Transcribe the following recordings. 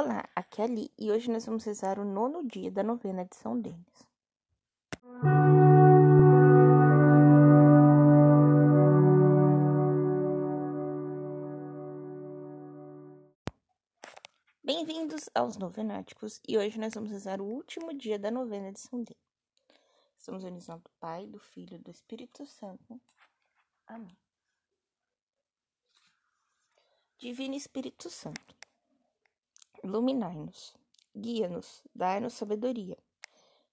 Olá, aqui é a Li e hoje nós vamos rezar o nono dia da novena de São Denis. Bem-vindos aos Novenáticos e hoje nós vamos rezar o último dia da novena de São Denis. Estamos unidos ao Pai, do Filho e do Espírito Santo. Amém. Divino Espírito Santo, iluminai-nos, guia-nos, dai-nos sabedoria,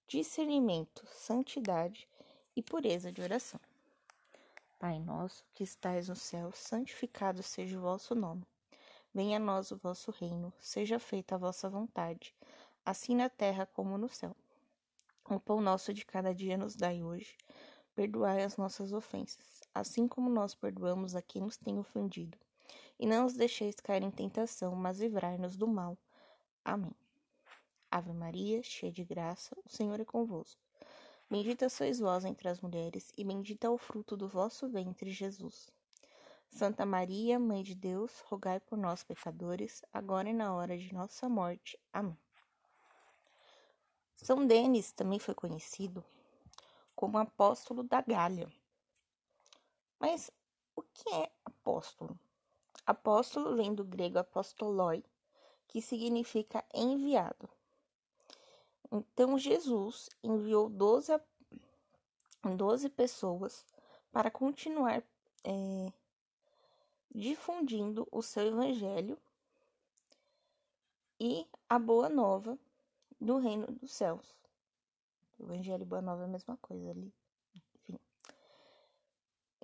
discernimento, santidade e pureza de oração. Pai nosso, que estais no céu, santificado seja o vosso nome. Venha a nós o vosso reino, seja feita a vossa vontade, assim na terra como no céu. O pão nosso de cada dia nos dai hoje. Perdoai as nossas ofensas, assim como nós perdoamos a quem nos tem ofendido e não os deixeis cair em tentação, mas livrai-nos do mal. Amém. Ave Maria, cheia de graça, o Senhor é convosco. Bendita sois vós entre as mulheres, e bendito é o fruto do vosso ventre, Jesus. Santa Maria, Mãe de Deus, rogai por nós, pecadores, agora e na hora de nossa morte. Amém. São Denis também foi conhecido como apóstolo da Gália. Mas o que é apóstolo? Apóstolo vem do grego apostoloi, que significa enviado. Então, Jesus enviou 12, 12 pessoas para continuar é, difundindo o seu evangelho e a boa nova do reino dos céus. O evangelho e boa nova é a mesma coisa ali.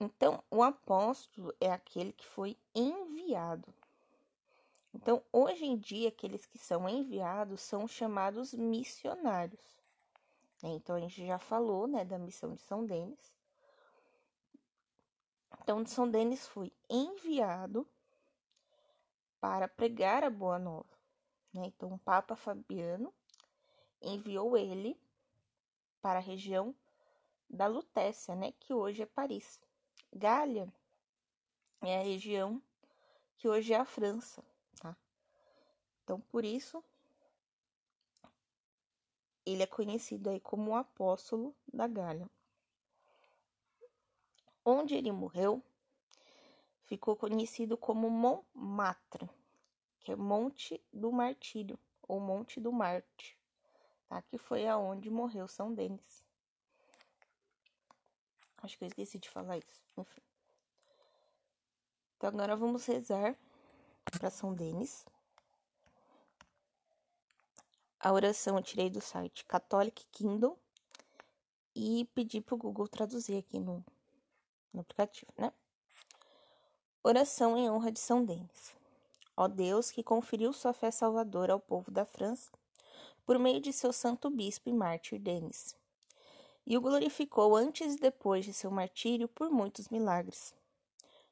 Então, o apóstolo é aquele que foi enviado. Então, hoje em dia, aqueles que são enviados são chamados missionários. Então, a gente já falou né, da missão de São Denis. Então, São Denis foi enviado para pregar a Boa Nova. Né? Então, o Papa Fabiano enviou ele para a região da Lutécia, né, que hoje é Paris. Gália é a região que hoje é a França, tá? Então, por isso, ele é conhecido aí como o apóstolo da Gália. Onde ele morreu, ficou conhecido como Montmartre, que é Monte do Martírio, ou Monte do Marte, tá? Que foi aonde morreu São Denis. Acho que eu esqueci de falar isso. Enfim. Então agora vamos rezar para São Denis. A oração eu tirei do site Catholic Kindle e pedi para o Google traduzir aqui no, no aplicativo, né? Oração em honra de São Denis. Ó Deus, que conferiu sua fé salvadora ao povo da França por meio de seu santo bispo e mártir Denis e o glorificou antes e depois de seu martírio por muitos milagres.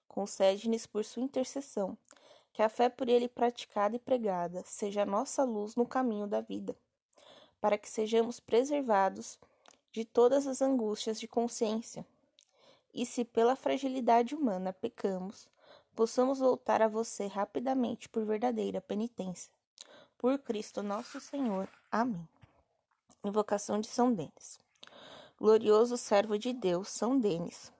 Concede-nos por sua intercessão que a fé por ele praticada e pregada seja a nossa luz no caminho da vida, para que sejamos preservados de todas as angústias de consciência. E se pela fragilidade humana pecamos, possamos voltar a você rapidamente por verdadeira penitência. Por Cristo nosso Senhor. Amém. Invocação de São Denis glorioso servo de Deus, São Denis.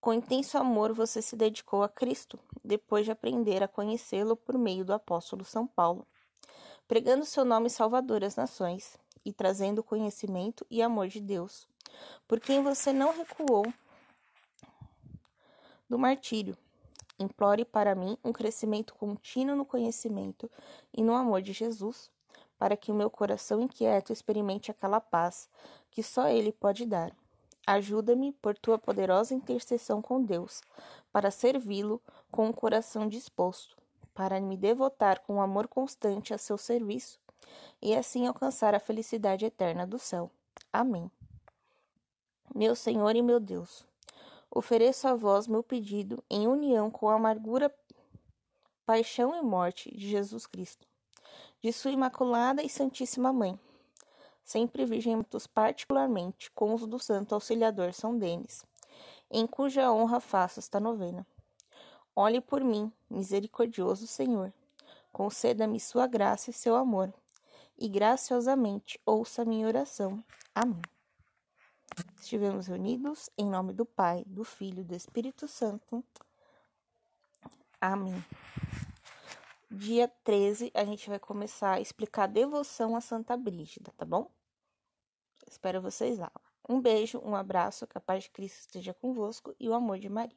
Com intenso amor você se dedicou a Cristo, depois de aprender a conhecê-lo por meio do apóstolo São Paulo, pregando seu nome salvador às nações e trazendo conhecimento e amor de Deus, por quem você não recuou do martírio. Implore para mim um crescimento contínuo no conhecimento e no amor de Jesus, para que o meu coração inquieto experimente aquela paz que só Ele pode dar. Ajuda-me por tua poderosa intercessão com Deus, para servi-lo com um coração disposto, para me devotar com amor constante a seu serviço e assim alcançar a felicidade eterna do céu. Amém. Meu Senhor e meu Deus, ofereço a vós meu pedido em união com a amargura, paixão e morte de Jesus Cristo, de Sua Imaculada e Santíssima Mãe sempre virgentos particularmente com os do Santo Auxiliador São Denis, em cuja honra faço esta novena. Olhe por mim, misericordioso Senhor, Conceda-me sua graça e seu amor, e graciosamente ouça minha oração. Amém. Estivemos reunidos em nome do Pai, do Filho e do Espírito Santo. Amém. Dia 13, a gente vai começar a explicar a devoção a Santa Brígida, tá bom? Espero vocês lá. Um beijo, um abraço, que a paz de Cristo esteja convosco e o amor de Maria.